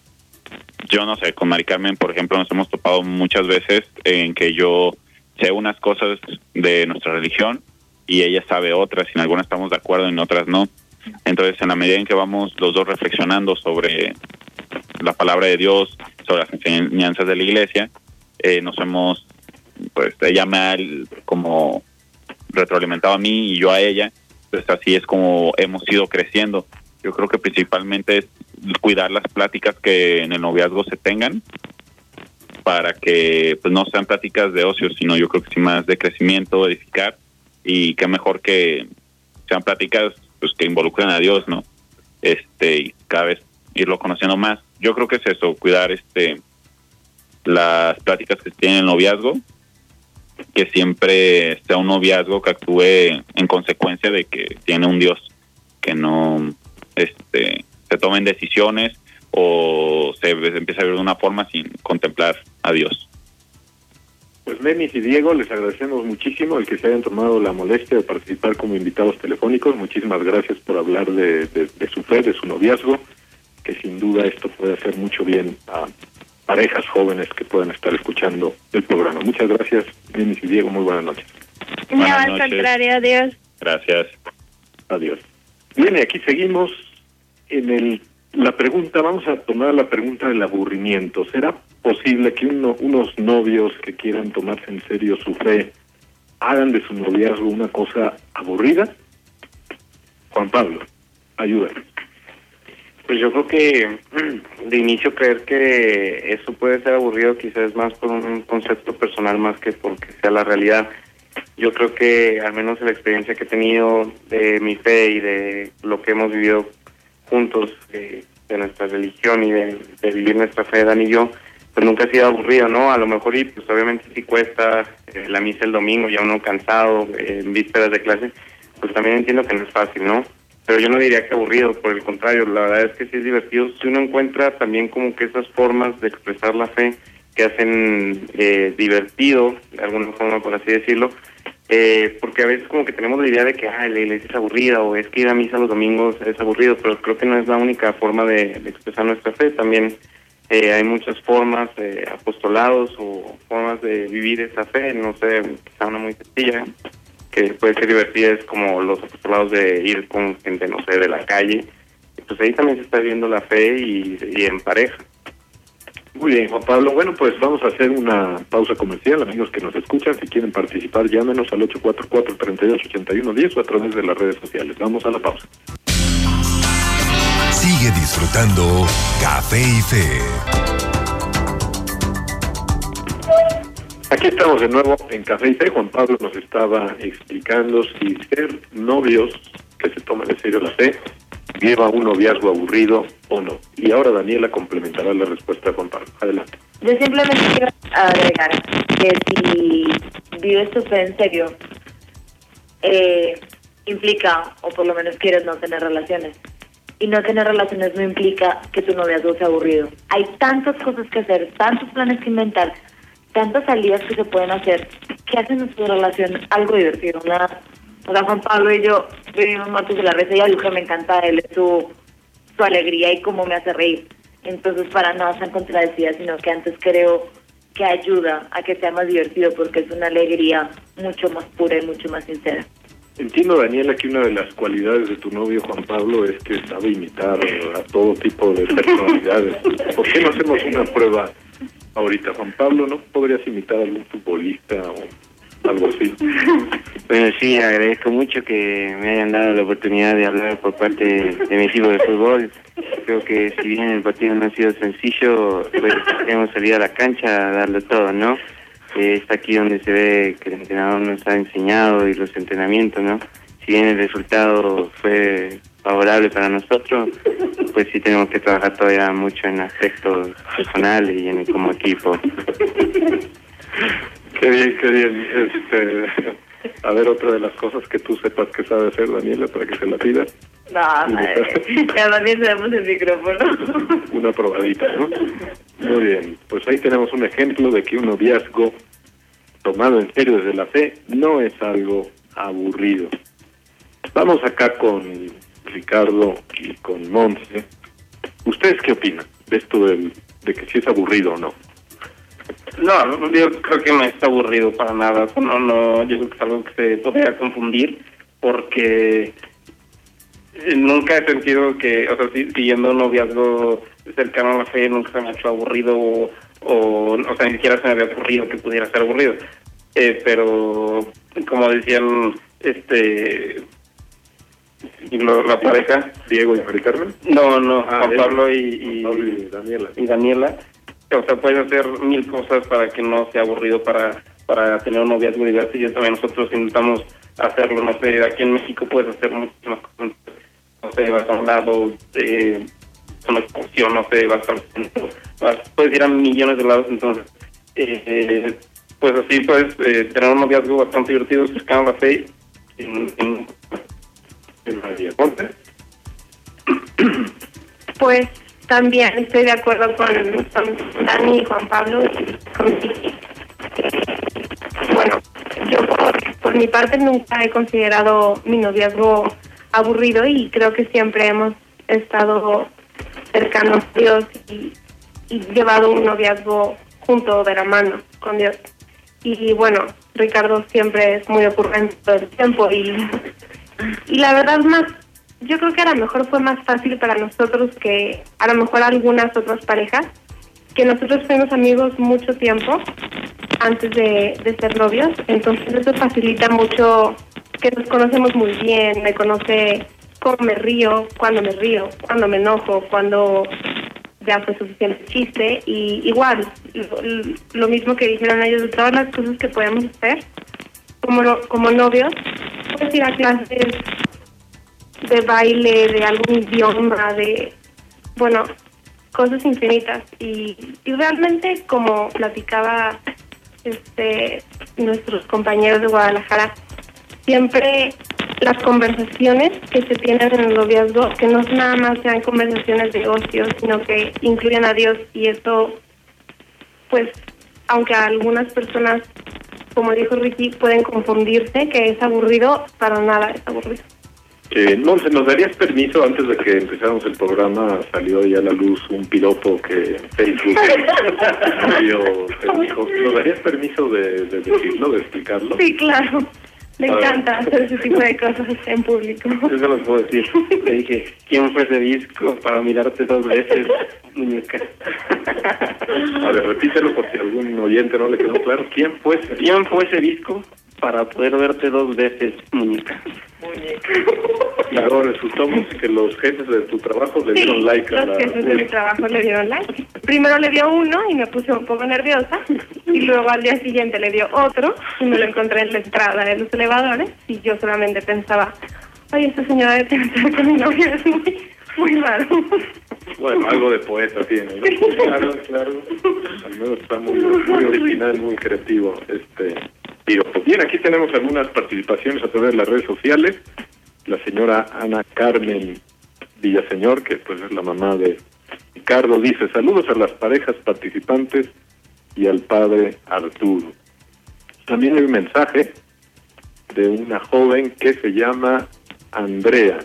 yo no sé, con Mari Carmen, por ejemplo, nos hemos topado muchas veces en que yo sé unas cosas de nuestra religión y ella sabe otras, y en algunas estamos de acuerdo, en otras no. Entonces, en la medida en que vamos los dos reflexionando sobre la palabra de Dios, sobre las enseñanzas de la iglesia, eh, nos hemos, pues ella me ha como retroalimentado a mí y yo a ella, pues así es como hemos ido creciendo. Yo creo que principalmente es cuidar las pláticas que en el noviazgo se tengan para que pues no sean pláticas de ocio, sino yo creo que sí más de crecimiento, edificar y qué mejor que sean pláticas pues que involucren a Dios, ¿no? Este y cada vez irlo conociendo más. Yo creo que es eso, cuidar este las pláticas que tienen el noviazgo, que siempre sea un noviazgo que actúe en consecuencia de que tiene un Dios, que no este se tomen decisiones o se empieza a ver de una forma sin contemplar a Dios. Pues Lenis y Diego, les agradecemos muchísimo el que se hayan tomado la molestia de participar como invitados telefónicos. Muchísimas gracias por hablar de, de, de su fe, de su noviazgo, que sin duda esto puede hacer mucho bien a parejas jóvenes que puedan estar escuchando el programa. Muchas gracias, Lenis y Diego. Muy buenas noches. No, Buenas al noches. contrario, adiós. Gracias. Adiós. Bien, y aquí seguimos en el la pregunta, vamos a tomar la pregunta del aburrimiento. ¿Será posible que uno, unos novios que quieran tomarse en serio su fe hagan de su noviazgo una cosa aburrida? Juan Pablo, ayúdanos. Pues yo creo que de inicio creer que eso puede ser aburrido quizás más por un concepto personal más que porque sea la realidad. Yo creo que al menos en la experiencia que he tenido de mi fe y de lo que hemos vivido juntos eh, de nuestra religión y de, de vivir nuestra fe, Dan y yo, pues nunca ha sido aburrido, ¿no? A lo mejor y pues obviamente sí cuesta eh, la misa el domingo, ya uno cansado, eh, en vísperas de clase, pues también entiendo que no es fácil, ¿no? Pero yo no diría que aburrido, por el contrario, la verdad es que sí es divertido. Si uno encuentra también como que esas formas de expresar la fe que hacen eh, divertido, de alguna forma, por así decirlo, eh, porque a veces como que tenemos la idea de que ah, la iglesia es aburrida o es que ir a misa los domingos es aburrido, pero creo que no es la única forma de, de expresar nuestra fe. También eh, hay muchas formas, de apostolados o formas de vivir esa fe, no sé, quizá una muy sencilla, que puede ser divertida, es como los apostolados de ir con gente, no sé, de la calle. Pues ahí también se está viendo la fe y, y en pareja. Muy bien, Juan Pablo. Bueno, pues vamos a hacer una pausa comercial. Amigos que nos escuchan, si quieren participar, llámenos al 844-388110 o a través de las redes sociales. Vamos a la pausa. Sigue disfrutando Café y Fe. Aquí estamos de nuevo en Café y Té. Juan Pablo nos estaba explicando si ser novios que se toman en serio la fe lleva a un noviazgo aburrido o no. Y ahora Daniela complementará la respuesta de Juan Pablo. Adelante. Yo simplemente quiero agregar que si vives tu fe en serio, eh, implica, o por lo menos quieres no tener relaciones. Y no tener relaciones no implica que tu noviazgo sea aburrido. Hay tantas cosas que hacer, tantos planes que inventar, tantas salidas que se pueden hacer, que hacen tu relación algo divertido. Una, o sea, Juan Pablo y yo vivimos martes de la risa y algo que me encanta él es su, su alegría y cómo me hace reír. Entonces, para nada tan contradecida, sino que antes creo que ayuda a que sea más divertido porque es una alegría mucho más pura y mucho más sincera. Entiendo, Daniela, que una de las cualidades de tu novio Juan Pablo es que sabe imitar a todo tipo de personalidades. ¿Por qué no hacemos una prueba ahorita, Juan Pablo? ¿No podrías imitar a algún futbolista o algo así? Bueno, sí, agradezco mucho que me hayan dado la oportunidad de hablar por parte de mi equipo de fútbol. Creo que si bien el partido no ha sido sencillo, pues hemos salido a la cancha a darlo todo, ¿no? Eh, está aquí donde se ve que el entrenador nos ha enseñado y los entrenamientos, ¿no? Si bien el resultado fue favorable para nosotros, pues sí tenemos que trabajar todavía mucho en aspectos personales y en como equipo. Qué bien, qué bien. Este, a ver, otra de las cosas que tú sepas que sabe hacer, Daniela, para que se la pida. No, madre. Ya también tenemos el micrófono. Una probadita, ¿no? Muy bien. Pues ahí tenemos un ejemplo de que un noviazgo tomado en serio desde la fe no es algo aburrido. Vamos acá con Ricardo y con Monse. ¿Ustedes qué opinan de esto del, de que si es aburrido o no? No, yo creo que no está aburrido para nada. No, no, yo creo que es algo que se podría confundir porque eh, nunca he sentido que, o sea, si- siguiendo un noviazgo cercano a la fe, nunca se me ha hecho aburrido o, o, o sea, ni siquiera se me había ocurrido que pudiera ser aburrido. Eh, pero, como decían, este, lo- la pareja, Diego y Mari Carmen. no, no, Ah, Juan él. Pablo y, y- Pablo y Daniela. y Daniela, o sea, puedes hacer mil cosas para que no sea aburrido para, para tener un noviazgo divertido. Y también nosotros intentamos hacerlo, no sé, aquí en México puedes hacer muchísimas cosas. No sé, vas a un lado, eh, una exposición, no sé, va a estar, va- puedes ir a millones de lados, entonces, eh, pues así puedes eh, tener un noviazgo bastante divertido cercano a la fe. En, en, en María Ponte. Pues también estoy de acuerdo con, Dani y Juan Pablo y con. Bueno, yo por, mi parte nunca he considerado mi noviazgo aburrido y creo que siempre hemos estado cercanos a Dios y, y llevado un noviazgo junto de la mano con Dios. Y bueno, Ricardo siempre es muy ocurrente todo el tiempo y, y la verdad más yo creo que a lo mejor fue más fácil para nosotros que a lo mejor algunas otras parejas, que nosotros fuimos amigos mucho tiempo antes de, de ser novios, entonces eso facilita mucho que nos conocemos muy bien, me conoce cómo me río, cuando me río, cuando me enojo, cuando ya fue suficiente chiste y igual, lo, mismo que dijeron ellos, todas las cosas que podemos hacer como, como novios, puedes ir a clases de baile, de algún idioma, de, bueno, cosas infinitas. Y, y realmente, como platicaba este nuestros compañeros de Guadalajara, siempre las conversaciones que se tienen en el noviazgo, que no nada más sean conversaciones de ocio, sino que incluyan a Dios y eso, pues, aunque a algunas personas, como dijo Ricky, pueden confundirse que es aburrido, para nada es aburrido. Eh, Monse, ¿nos darías permiso antes de que empezáramos el programa? Salió ya a la luz un piropo que en Facebook permiso. ¿Nos darías permiso de, de decirlo, de explicarlo? Sí, claro. Me A ver. encanta hacer ese tipo de cosas en público. Yo se los puedo decir. Le dije, ¿quién fue ese disco para mirarte dos veces, muñeca? A ver, repítelo por si algún oyente no le quedó claro. ¿Quién fue ese? ¿Quién fue ese disco para poder verte dos veces, muñeca? Claro, resultamos que los jefes de tu trabajo le dieron like a los la... jefes de mi trabajo le dieron like. Primero le dio uno y me puse un poco nerviosa. Y luego al día siguiente le dio otro y me lo encontré en la entrada de los elevadores. Y yo solamente pensaba, oye, esta señora de pensar que mi novio es muy, muy raro. Bueno, algo de poeta tiene, ¿no? Claro, claro. Al menos está muy, muy original, muy creativo este piropo. Bien, aquí tenemos algunas participaciones a través de las redes sociales. La señora Ana Carmen Villaseñor, que pues es la mamá de Ricardo, dice saludos a las parejas participantes y al padre Arturo. También hay un mensaje de una joven que se llama Andrea.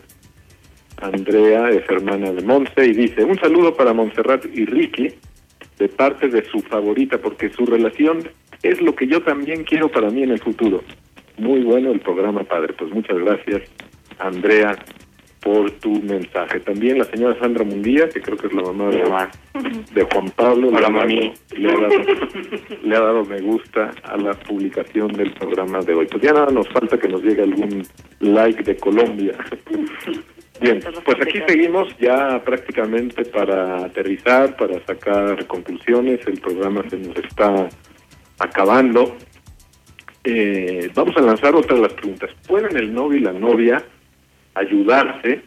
Andrea es hermana de Monse y dice, un saludo para Montserrat y Ricky de parte de su favorita porque su relación es lo que yo también quiero para mí en el futuro. Muy bueno el programa, padre. Pues muchas gracias, Andrea, por tu mensaje. También la señora Sandra Mundía, que creo que es la mamá de, de Juan Pablo, Hola, mami. Le ha, dado, le ha dado me gusta a la publicación del programa de hoy. Pues ya nada nos falta que nos llegue algún like de Colombia. Bien, pues aquí seguimos ya prácticamente para aterrizar, para sacar conclusiones. El programa se nos está acabando. Eh, vamos a lanzar otra de las preguntas. ¿Pueden el novio y la novia ayudarse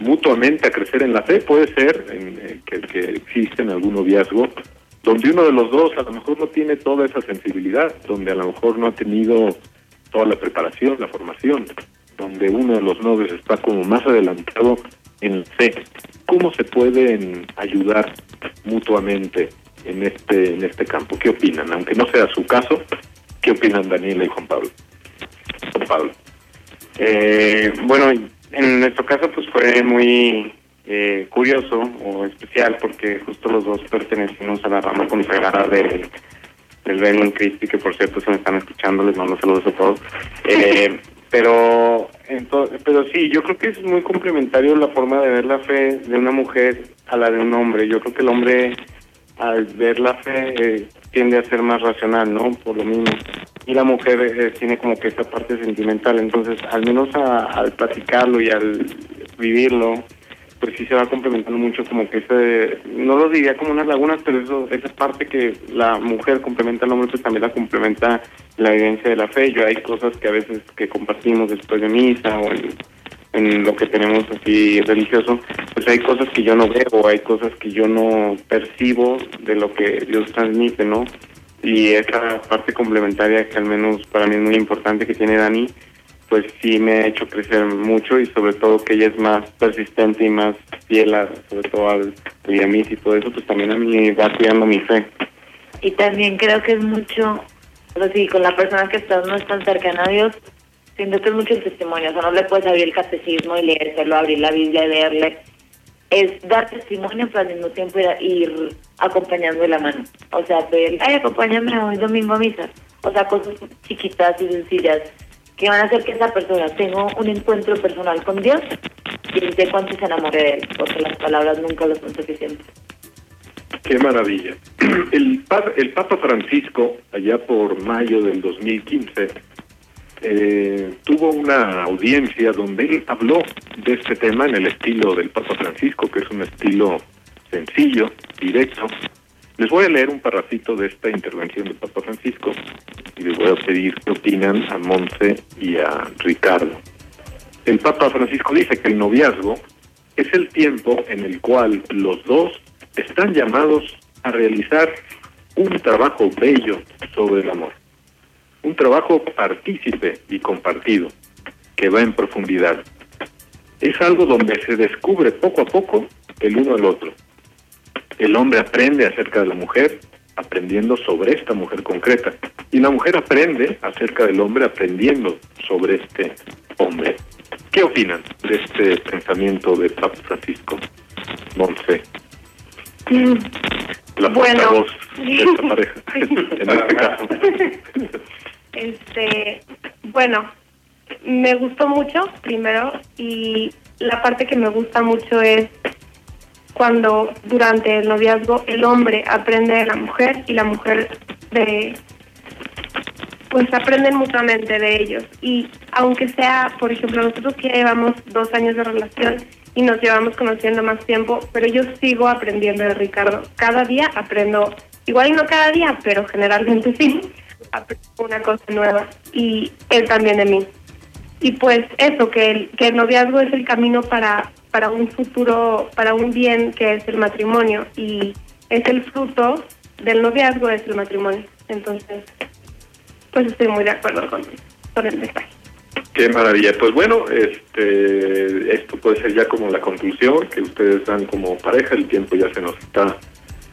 mutuamente a crecer en la fe? Puede ser en, eh, que, que existe en algún noviazgo donde uno de los dos a lo mejor no tiene toda esa sensibilidad, donde a lo mejor no ha tenido toda la preparación, la formación, donde uno de los novios está como más adelantado en fe. ¿Cómo se pueden ayudar mutuamente en este en este campo? ¿Qué opinan? Aunque no sea su caso, ¿qué opinan Daniela y Juan Pablo? Juan Pablo. Eh, bueno, en nuestro caso pues fue muy eh, curioso o especial porque justo los dos pertenecimos a la rama consagrada de, del Benion Christi, que por cierto se me están escuchando, les mando saludos a todos. Eh, pero, ento- pero sí, yo creo que es muy complementario la forma de ver la fe de una mujer a la de un hombre. Yo creo que el hombre al ver la fe eh, tiende a ser más racional, ¿no? Por lo mismo. Y la mujer eh, tiene como que esa parte sentimental. Entonces, al menos a- al platicarlo y al vivirlo, pues sí se va complementando mucho como que ese, no lo diría como unas lagunas, pero eso, esa parte que la mujer complementa al hombre, pues también la complementa la vivencia de la fe. Yo hay cosas que a veces que compartimos después de misa o en, en lo que tenemos así religioso, pues hay cosas que yo no veo, hay cosas que yo no percibo de lo que Dios transmite, ¿no? Y esa parte complementaria que al menos para mí es muy importante que tiene Dani, pues sí me ha hecho crecer mucho y sobre todo que ella es más persistente y más fiel a, sobre todo al, y todo eso, pues también a mí va cuidando mi fe. Y también creo que es mucho, o sea, si con la persona que estás no es tan cercana a Dios, siento que es mucho o sea, no le puedes abrir el catecismo y leérselo, abrir la Biblia y leerle. Es dar testimonio, pero al mismo tiempo ir, ir acompañando de la mano. O sea, pedir, ay, acompáñame hoy domingo a misa. O sea, cosas chiquitas y sencillas que van a hacer que esa persona tenga un encuentro personal con Dios y de cuánto se enamore de él, porque las palabras nunca lo son suficientes. Qué maravilla. El, el Papa Francisco, allá por mayo del 2015, eh, tuvo una audiencia donde él habló de este tema en el estilo del Papa Francisco, que es un estilo sencillo, directo. Les voy a leer un parrafito de esta intervención del Papa Francisco y les voy a pedir qué opinan a Monse y a Ricardo. El Papa Francisco dice que el noviazgo es el tiempo en el cual los dos están llamados a realizar un trabajo bello sobre el amor. Un trabajo partícipe y compartido, que va en profundidad. Es algo donde se descubre poco a poco el uno al otro. El hombre aprende acerca de la mujer, aprendiendo sobre esta mujer concreta. Y la mujer aprende acerca del hombre, aprendiendo sobre este hombre. ¿Qué opinan de este pensamiento de Papa Francisco? Monse, la Bueno. de esta pareja, en este caso. Este, bueno, me gustó mucho primero y la parte que me gusta mucho es cuando durante el noviazgo el hombre aprende de la mujer y la mujer de pues aprenden mutuamente de ellos y aunque sea por ejemplo nosotros que llevamos dos años de relación y nos llevamos conociendo más tiempo pero yo sigo aprendiendo de Ricardo. Cada día aprendo igual y no cada día pero generalmente sí aprendo una cosa nueva y él también de mí. Y pues eso que el que el noviazgo es el camino para para un futuro para un bien que es el matrimonio y es el fruto del noviazgo es el matrimonio. Entonces pues estoy muy de acuerdo con, con el mensaje Qué maravilla. Pues bueno, este, esto puede ser ya como la conclusión que ustedes dan como pareja. El tiempo ya se nos está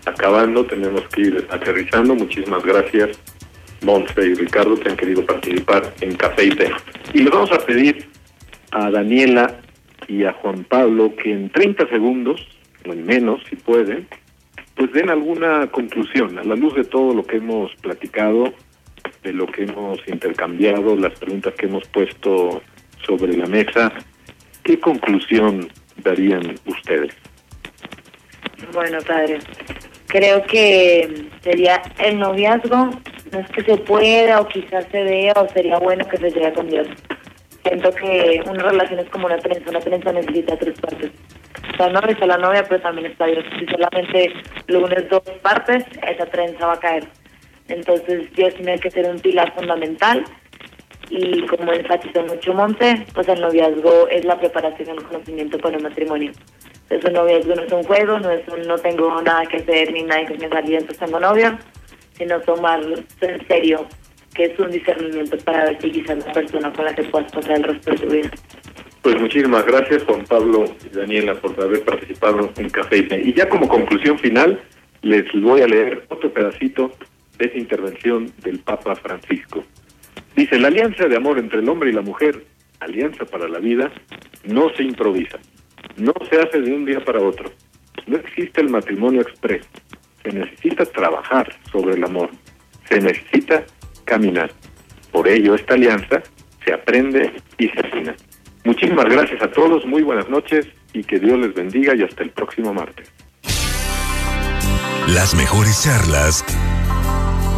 acabando. Tenemos que ir aterrizando. Muchísimas gracias, Monse y Ricardo, que han querido participar en Café y Té. Y les vamos a pedir a Daniela y a Juan Pablo que en 30 segundos, o en menos, si pueden, pues den alguna conclusión a la luz de todo lo que hemos platicado de lo que hemos intercambiado, las preguntas que hemos puesto sobre la mesa, ¿qué conclusión darían ustedes? Bueno, padre, creo que sería el noviazgo, no es que se pueda o quizás se vea o sería bueno que se llegue con Dios. Siento que una relación es como una trenza, una trenza necesita tres partes. Está el novio, está la novia, pero también está Dios. Si solamente lo unes dos partes, esa trenza va a caer. Entonces Dios tiene que ser un pilar fundamental y como enfatizó mucho Monte, pues el noviazgo es la preparación el conocimiento para el matrimonio. Entonces un noviazgo no es un juego, no es un no tengo nada que hacer ni nada que me salir, entonces tengo novio, sino tomarlo en serio, que es un discernimiento para ver si quizás la persona con la que puedas pasar el resto de tu vida. Pues muchísimas gracias Juan Pablo y Daniela por haber participado en Café. Y ya como conclusión final, les voy a leer otro pedacito de esa intervención del Papa Francisco. Dice, la alianza de amor entre el hombre y la mujer, alianza para la vida, no se improvisa, no se hace de un día para otro. No existe el matrimonio express. Se necesita trabajar sobre el amor. Se necesita caminar. Por ello, esta alianza se aprende y se afina. Muchísimas gracias a todos, muy buenas noches y que Dios les bendiga y hasta el próximo martes. Las mejores charlas